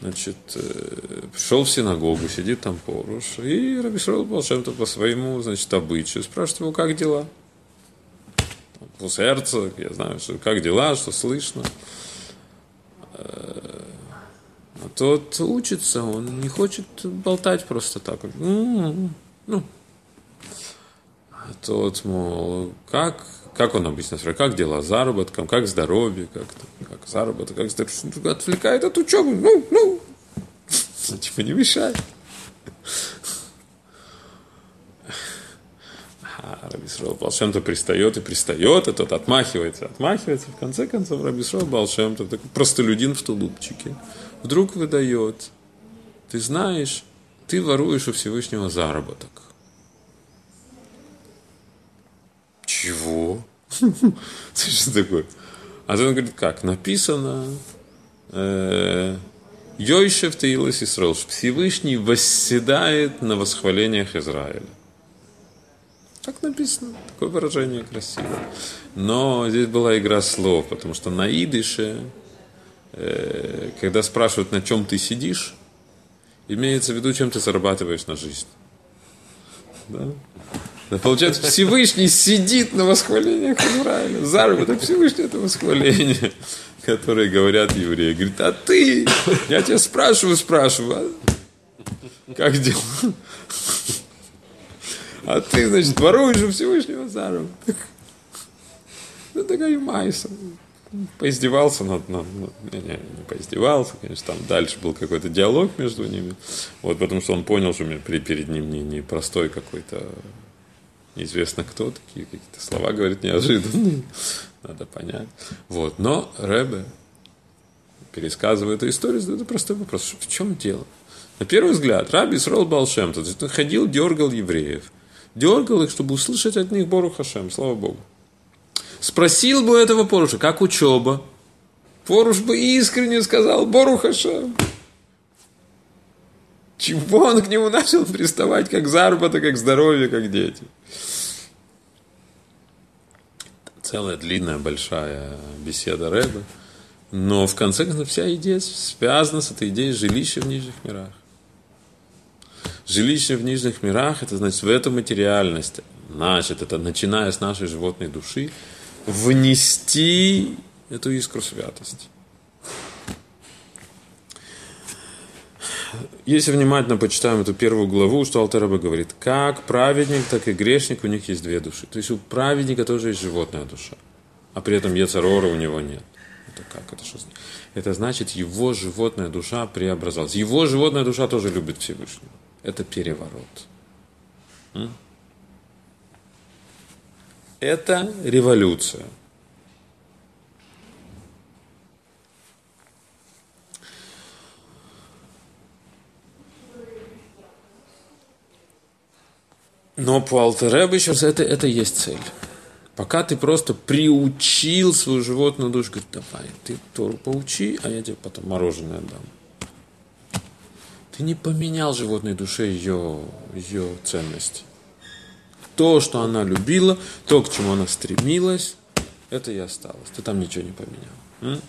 Значит, э, пришел в синагогу, сидит там поруш, и Раби Исраил Балшемтов по своему, значит, обычаю спрашивает его, как дела? По сердцу, я знаю, что как дела, что слышно. Э, а тот учится, он не хочет болтать просто так. Ну, ну, тот, мол, как, как он обычно спрашивает, как дела с заработком, как здоровье, как, как заработок, как здоровье, отвлекает от учебы, ну, ну, типа не мешай. А Рабисрол Балшемтов пристает и пристает, и тот отмахивается, отмахивается. В конце концов, Рабисрол Балшемтов, такой простолюдин в тулупчике, вдруг выдает, ты знаешь, ты воруешь у Всевышнего заработок. Чего? Что такое? А он говорит, как? Написано, э, Йойшев Таилас Исраил, Всевышний восседает на восхвалениях Израиля. Так написано, такое выражение красивое. Но здесь была игра слов, потому что на идыше, э, когда спрашивают, на чем ты сидишь, имеется в виду, чем ты зарабатываешь на жизнь. Да? Получается, Всевышний сидит на восхвалениях Израиля. Заработок Всевышний это восхваление, которые говорят евреи. Говорит, а ты, я тебя спрашиваю, спрашиваю, а? как дела? А ты, значит, воруешь у Всевышнего заработок. Ну, такая майса. Поиздевался над, над не, не, не поиздевался, конечно, там дальше был какой-то диалог между ними, вот, потому что он понял, что перед ним не, не простой какой-то неизвестно кто, такие какие-то слова говорит неожиданные, надо понять. Вот. Но Рэбе, пересказывая эту историю, задает простой вопрос, в чем дело? На первый взгляд, Раби Исрол Балшем, то есть он ходил, дергал евреев, дергал их, чтобы услышать от них Бору Хашем, слава Богу. Спросил бы этого Поруша, как учеба? Поруш бы искренне сказал, Бору Хашем. Чего он к нему начал приставать, как заработок, как здоровье, как дети? Целая длинная, большая беседа Рэба. Но в конце концов вся идея связана с этой идеей жилища в нижних мирах. Жилище в нижних мирах, это значит в эту материальность, значит, это начиная с нашей животной души, внести эту искру святости. Если внимательно почитаем эту первую главу, что Алтараба говорит, как праведник, так и грешник, у них есть две души. То есть у праведника тоже есть животная душа, а при этом Ецарора у него нет. Это как? Это что это значит, его животная душа преобразовалась. Его животная душа тоже любит Всевышнего. Это переворот. Это революция. Но по Алтеребе еще раз это, это есть цель. Пока ты просто приучил свою животную душу, говорит, давай, ты Тору поучи, а я тебе потом мороженое дам. Ты не поменял животной душе ее, ее ценности. То, что она любила, то, к чему она стремилась, это и осталось. Ты там ничего не поменял. М?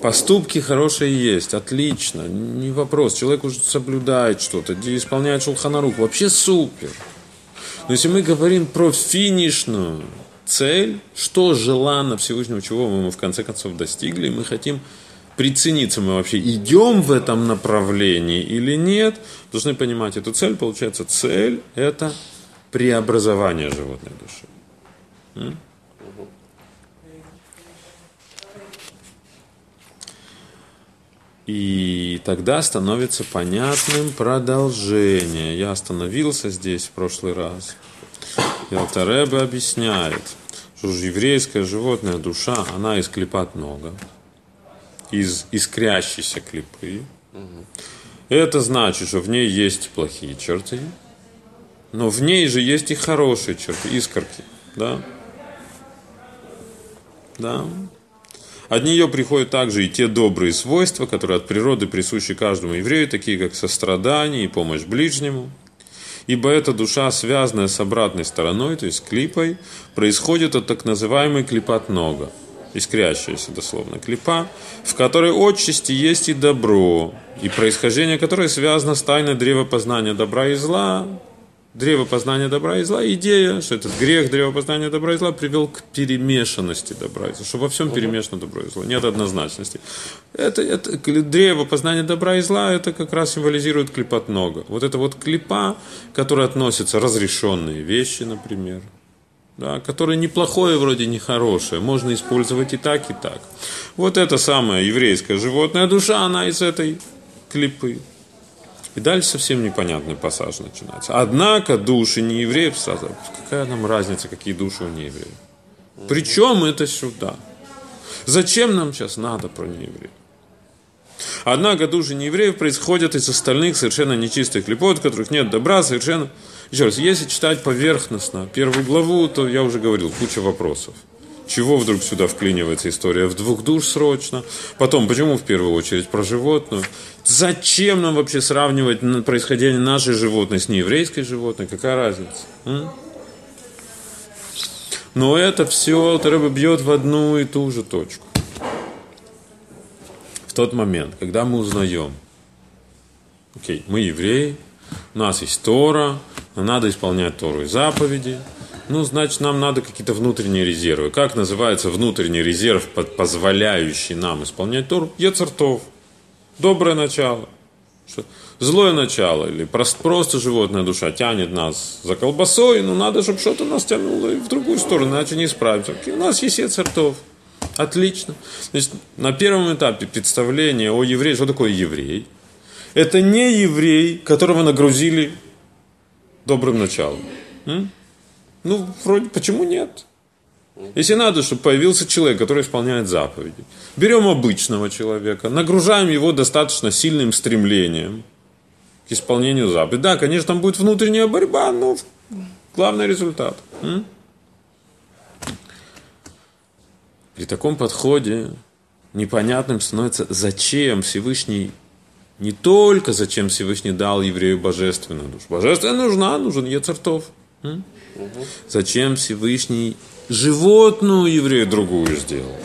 Поступки хорошие есть, отлично, не вопрос. Человек уже соблюдает что-то, исполняет шулханарух, вообще супер. Но если мы говорим про финишную цель, что желанно Всевышнего, чего мы в конце концов достигли, мы хотим прицениться, мы вообще идем в этом направлении или нет, должны понимать эту цель. Получается, цель – это преобразование животной души. И тогда становится понятным продолжение. Я остановился здесь в прошлый раз. И Алтаребе объясняет, что же еврейская животная душа, она из клепат много, из искрящейся клипы. Это значит, что в ней есть плохие черты, но в ней же есть и хорошие черты, искорки. Да? Да. От нее приходят также и те добрые свойства, которые от природы присущи каждому еврею, такие как сострадание и помощь ближнему. Ибо эта душа, связанная с обратной стороной, то есть клипой, происходит от так называемой клипат нога, искрящаяся дословно клипа, в которой отчасти есть и добро, и происхождение которой связано с тайной древа познания добра и зла, древо познания добра и зла, идея, что этот грех древа познания добра и зла привел к перемешанности добра и зла, что во всем перемешано добро и зло, нет однозначности. Это, это древо познания добра и зла, это как раз символизирует клипот нога. Вот это вот клипа, которая относится разрешенные вещи, например, да, которое неплохое, вроде не хорошее, можно использовать и так, и так. Вот эта самая еврейская животная душа, она из этой клипы. И дальше совсем непонятный пассаж начинается. Однако души не евреев сразу. Какая нам разница, какие души у неевреев? Причем это сюда? Зачем нам сейчас надо про неевреев? Однако души неевреев происходят из остальных совершенно нечистых клепот, в которых нет добра, совершенно... Еще раз, если читать поверхностно первую главу, то я уже говорил, куча вопросов. Чего вдруг сюда вклинивается история в двух душ срочно? Потом, почему в первую очередь про животную? Зачем нам вообще сравнивать происхождение нашей животной с нееврейской животной? Какая разница? М? Но это все Тареба бьет в одну и ту же точку. В тот момент, когда мы узнаем, окей, мы евреи, у нас есть Тора, надо исполнять Тору и заповеди – ну, значит, нам надо какие-то внутренние резервы. Как называется внутренний резерв, позволяющий нам исполнять Тору? Ецартов. Доброе начало. Злое начало или просто, просто животная душа тянет нас за колбасой, но надо, чтобы что-то нас тянуло в другую сторону, иначе не справимся. У нас есть Ецартов. Отлично. Значит, на первом этапе представления о евреи, что такое еврей? Это не еврей, которого нагрузили добрым началом. М? Ну, вроде, почему нет? Если надо, чтобы появился человек, который исполняет заповеди. Берем обычного человека, нагружаем его достаточно сильным стремлением к исполнению заповедей. Да, конечно, там будет внутренняя борьба, но главный результат. При таком подходе непонятным становится, зачем Всевышний, не только зачем Всевышний дал еврею божественную душу. Божественная нужна, нужен Ецартов. М? Зачем Всевышний животную еврею другую сделал?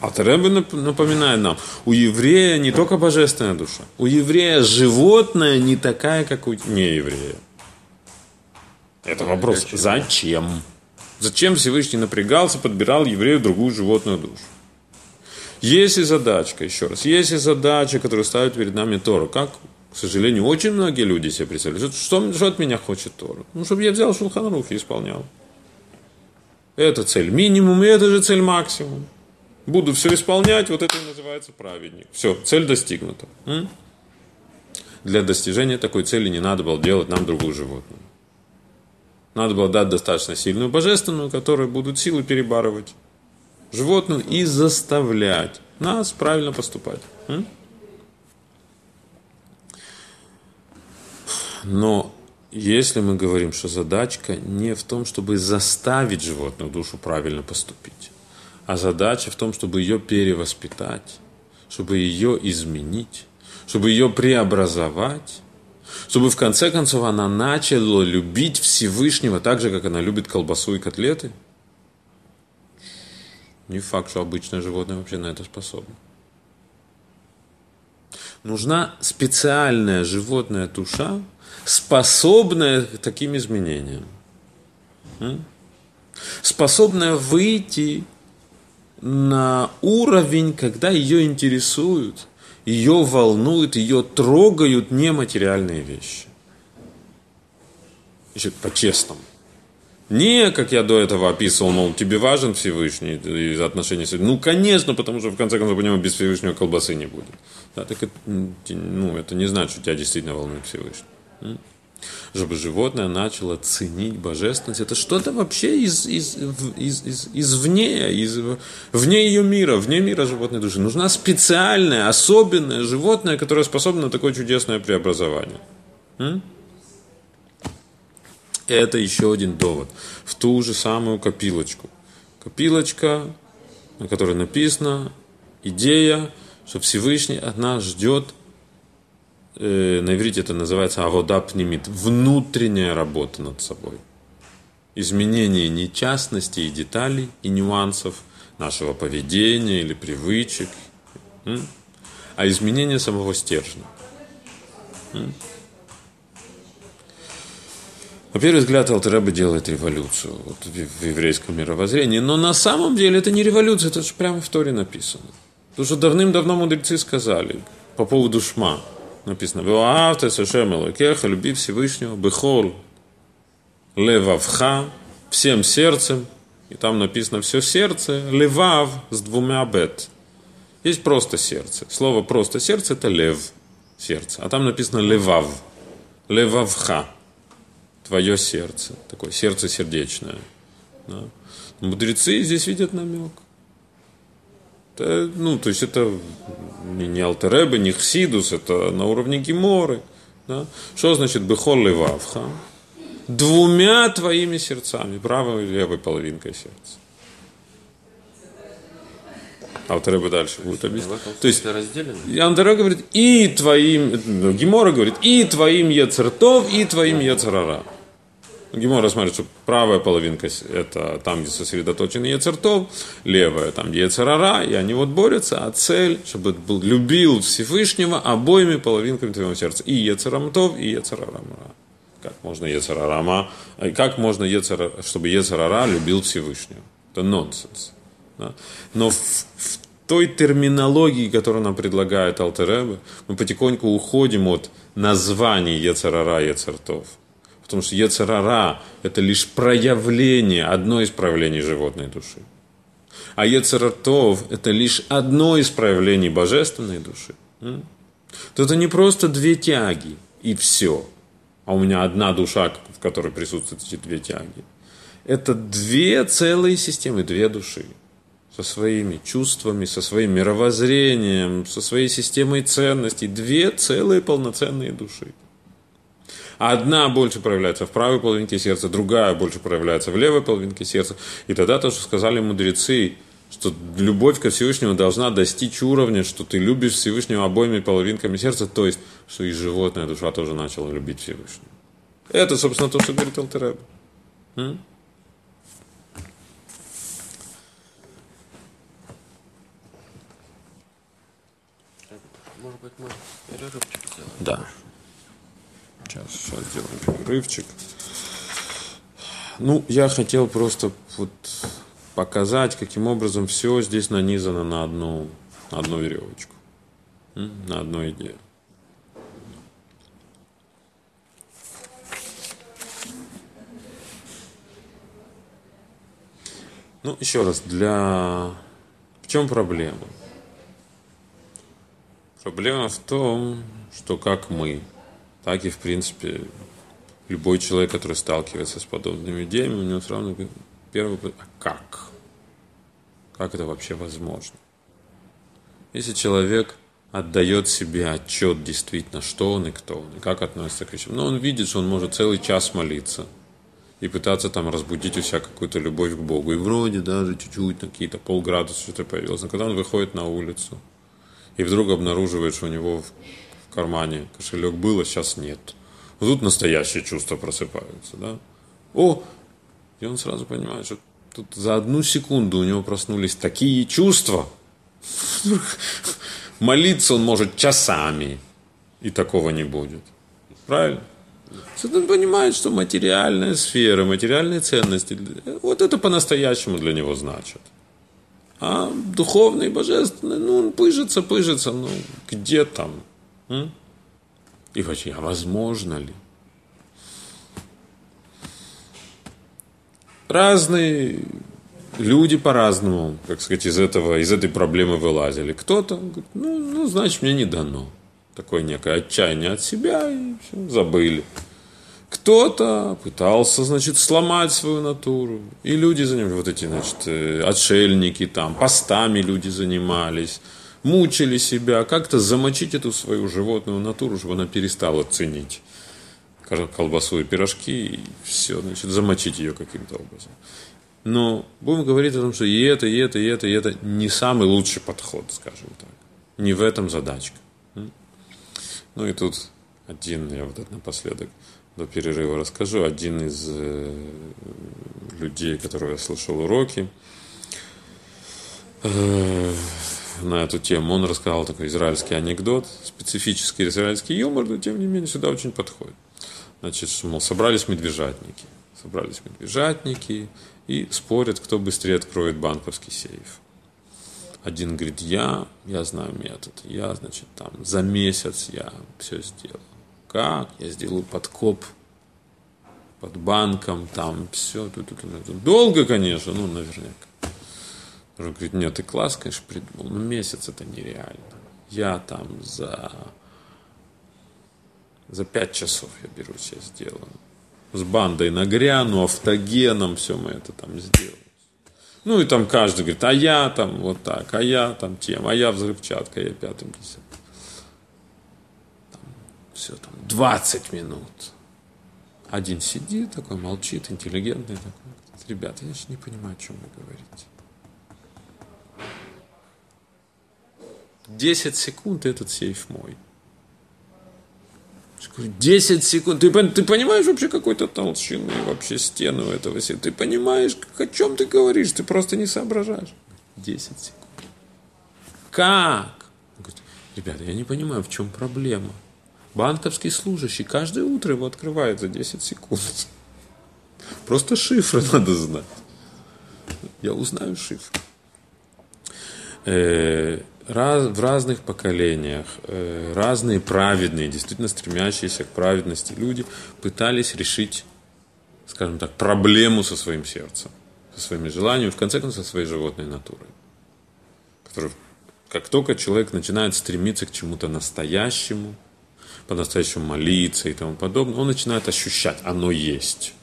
А Таребе напоминает нам, у еврея не только божественная душа, у еврея животное не такая, как у нееврея. Это вопрос, зачем? Зачем Всевышний напрягался, подбирал еврею другую животную душу? Есть и задачка, еще раз, есть и задача, которую ставит перед нами Тора. Как, к сожалению, очень многие люди себе представляют, что, что от меня хочет Тора? Ну, чтобы я взял Шулханрух и исполнял. Это цель минимум, и это же цель максимум. Буду все исполнять, вот это и называется праведник. Все, цель достигнута. М? Для достижения такой цели не надо было делать нам другую животную. Надо было дать достаточно сильную божественную, которая будут силы перебарывать животную и заставлять нас правильно поступать. Но если мы говорим, что задачка не в том, чтобы заставить животную душу правильно поступить, а задача в том, чтобы ее перевоспитать, чтобы ее изменить, чтобы ее преобразовать, чтобы в конце концов она начала любить Всевышнего так же, как она любит колбасу и котлеты. Не факт, что обычное животное вообще на это способно. Нужна специальная животная душа, способная к таким изменениям. Способная выйти на уровень, когда ее интересуют, ее волнуют, ее трогают нематериальные вещи. Еще по-честному. Не, как я до этого описывал, мол, тебе важен Всевышний из отношения с Ну, конечно, потому что, в конце концов, понимаю, без Всевышнего колбасы не будет. Да, так это, ну, это не значит, что тебя действительно волнует Всевышний чтобы животное начало ценить божественность. Это что-то вообще из, из, из, из, извне, из, вне ее мира, вне мира животной души. Нужна специальная, особенное животное, которое способно на такое чудесное преобразование. М? Это еще один довод в ту же самую копилочку. Копилочка, на которой написано идея, что Всевышний от нас ждет э, на иврите это называется авода пнемит, внутренняя работа над собой. Изменение не частностей и деталей и нюансов нашего поведения или привычек, а изменение самого стержня. На первый взгляд Алтереба делает революцию вот, в, еврейском мировоззрении, но на самом деле это не революция, это же прямо в Торе написано. Потому что давным-давно мудрецы сказали по поводу шма – написано, «Веоавте сашем элокеха, люби Всевышнего, бехол левавха, всем сердцем». И там написано все сердце, левав с двумя бет. Есть просто сердце. Слово просто сердце это лев, сердце. А там написано левав, левавха, твое сердце. Такое сердце сердечное. Да. Мудрецы здесь видят намек. Это, ну, то есть это не, Алтеребе, не Хсидус, это на уровне Геморы. Да? Что значит Бехол Левавха? Двумя твоими сердцами, правой и левой половинкой сердца. Алтереба дальше будет объяснять. То есть, Андера говорит, и твоим, ну, Гемора говорит, и твоим Ецертов, и твоим Ецарара. Гемора смотрит, что правая половинка – это там, где сосредоточен Ецертов, левая – там, где Ецерара, и они вот борются, а цель, чтобы был, любил Всевышнего обоими половинками твоего сердца. И Ецерамтов, и Ецерарама. Как можно Ецерарама, как можно Ецера, чтобы Ецерара любил Всевышнего? Это нонсенс. Да? Но в, в той терминологии, которую нам предлагает Алтеребе, мы потихоньку уходим от названий Ецерара и Ецертов – Потому что Ецарара – это лишь проявление, одно из проявлений животной души. А Ецаратов – это лишь одно из проявлений божественной души. То это не просто две тяги и все. А у меня одна душа, в которой присутствуют эти две тяги. Это две целые системы, две души. Со своими чувствами, со своим мировоззрением, со своей системой ценностей. Две целые полноценные души. Одна больше проявляется в правой половинке сердца, другая больше проявляется в левой половинке сердца. И тогда то, что сказали мудрецы, что любовь ко Всевышнему должна достичь уровня, что ты любишь Всевышнего обоими половинками сердца, то есть, что и животная душа тоже начала любить Всевышнего. Это, собственно, то, что говорит Алтереб. Может быть, мы перерывчик сделаем? Да. Сейчас, сейчас сделаем перерывчик. Ну, я хотел просто вот показать, каким образом все здесь нанизано на одну, на одну веревочку, на одну идею. Ну, еще раз, для... В чем проблема? Проблема в том, что как мы, так и, в принципе, любой человек, который сталкивается с подобными идеями, у него сразу первый вопрос, а как? Как это вообще возможно? Если человек отдает себе отчет действительно, что он и кто он, и как относится к вещам, но ну, он видит, что он может целый час молиться и пытаться там разбудить у себя какую-то любовь к Богу. И вроде даже чуть-чуть, какие-то полградуса что-то появилось. Но когда он выходит на улицу и вдруг обнаруживает, что у него кармане кошелек был, а сейчас нет – вот тут настоящие чувства просыпаются, да. О, и он сразу понимает, что тут за одну секунду у него проснулись такие чувства. Молиться он может часами, и такого не будет. Правильно? Он понимает, что материальная сфера, материальные ценности, вот это по-настоящему для него значит. А духовный, божественный, ну, он пыжится, пыжится, ну, где там? И вообще, а возможно ли? Разные люди по-разному, как сказать, из, этого, из этой проблемы вылазили. Кто-то говорит, ну, ну, значит, мне не дано. Такое некое отчаяние от себя, и все, забыли. Кто-то пытался, значит, сломать свою натуру. И люди занимались, вот эти, значит, э, отшельники там, постами люди занимались мучили себя, как-то замочить эту свою животную натуру, чтобы она перестала ценить колбасу и пирожки, и все, значит, замочить ее каким-то образом. Но будем говорить о том, что и это, и это, и это, и это не самый лучший подход, скажем так. Не в этом задачка. Ну и тут один, я вот это напоследок до перерыва расскажу, один из э, людей, которого я слышал уроки, э, на эту тему. Он рассказал такой израильский анекдот, специфический израильский юмор, но тем не менее сюда очень подходит. Значит, что, мол, собрались медвежатники. Собрались медвежатники и спорят, кто быстрее откроет банковский сейф. Один говорит, я, я знаю метод, я, значит, там за месяц я все сделал. Как? Я сделаю подкоп под банком, там все. Долго, конечно, ну, наверняка. Он говорит, нет, ты класс, конечно, придумал, но месяц это нереально. Я там за, за пять часов я беру себе сделаю. С бандой нагряну, автогеном, все мы это там сделаем. Ну и там каждый говорит, а я там вот так, а я там тем, а я взрывчатка, я пятым десятым. все там 20 минут. Один сидит такой, молчит, интеллигентный такой. Ребята, я же не понимаю, о чем вы говорите. 10 секунд этот сейф мой. 10 секунд. Ты, ты понимаешь вообще какой-то толщины вообще стену этого сейфа? Ты понимаешь, о чем ты говоришь? Ты просто не соображаешь. 10 секунд. Как? Он говорит, ребята, я не понимаю, в чем проблема. Банковский служащий каждое утро его открывает за 10 секунд. Просто шифры надо знать. Я узнаю шифры. Раз, в разных поколениях э, разные праведные, действительно стремящиеся к праведности люди пытались решить, скажем так, проблему со своим сердцем, со своими желаниями, в конце концов, со своей животной натурой. Который, как только человек начинает стремиться к чему-то настоящему, по-настоящему молиться и тому подобное, он начинает ощущать, оно есть.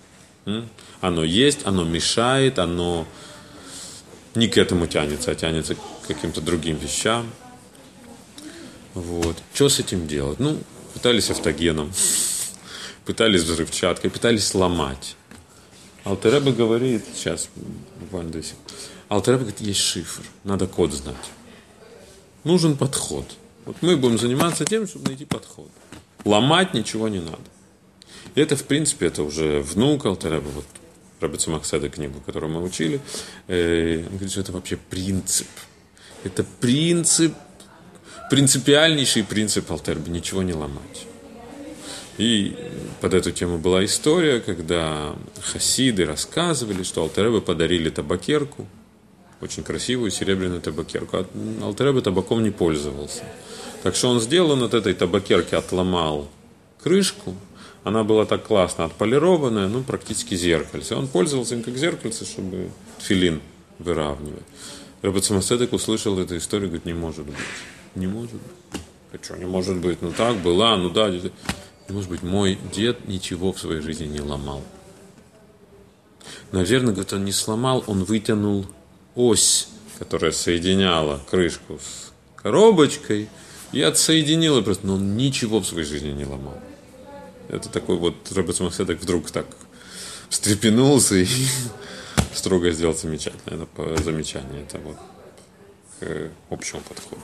Оно есть, оно мешает, оно не к этому тянется, а тянется каким-то другим вещам. Вот. Что с этим делать? Ну, пытались автогеном, пытались взрывчаткой, пытались сломать. Алтереба говорит, сейчас, буквально сих Алтереба говорит, есть шифр, надо код знать. Нужен подход. Вот мы будем заниматься тем, чтобы найти подход. Ломать ничего не надо. И это, в принципе, это уже внук Алтереба, вот Рэбби Цумахседа книгу, которую мы учили, э, он говорит, что это вообще принцип. Это принцип, принципиальнейший принцип Алтерби, ничего не ломать. И под эту тему была история, когда хасиды рассказывали, что Алтеребе подарили табакерку, очень красивую серебряную табакерку. А Алтеребе табаком не пользовался. Так что он сделал от этой табакерки, отломал крышку, она была так классно отполированная, ну, практически зеркальце. Он пользовался им как зеркальце, чтобы филин выравнивать. Рэббет Самоседек услышал эту историю, говорит, не может быть. Не может быть. А что, не может быть? Ну так была, ну да. Не может быть, мой дед ничего в своей жизни не ломал. Наверное, говорит, он не сломал, он вытянул ось, которая соединяла крышку с коробочкой, и отсоединил ее просто, но он ничего в своей жизни не ломал. Это такой вот Роберт Самоседек вдруг так встрепенулся и строго сделал замечательное замечание. Это вот к общему подходу.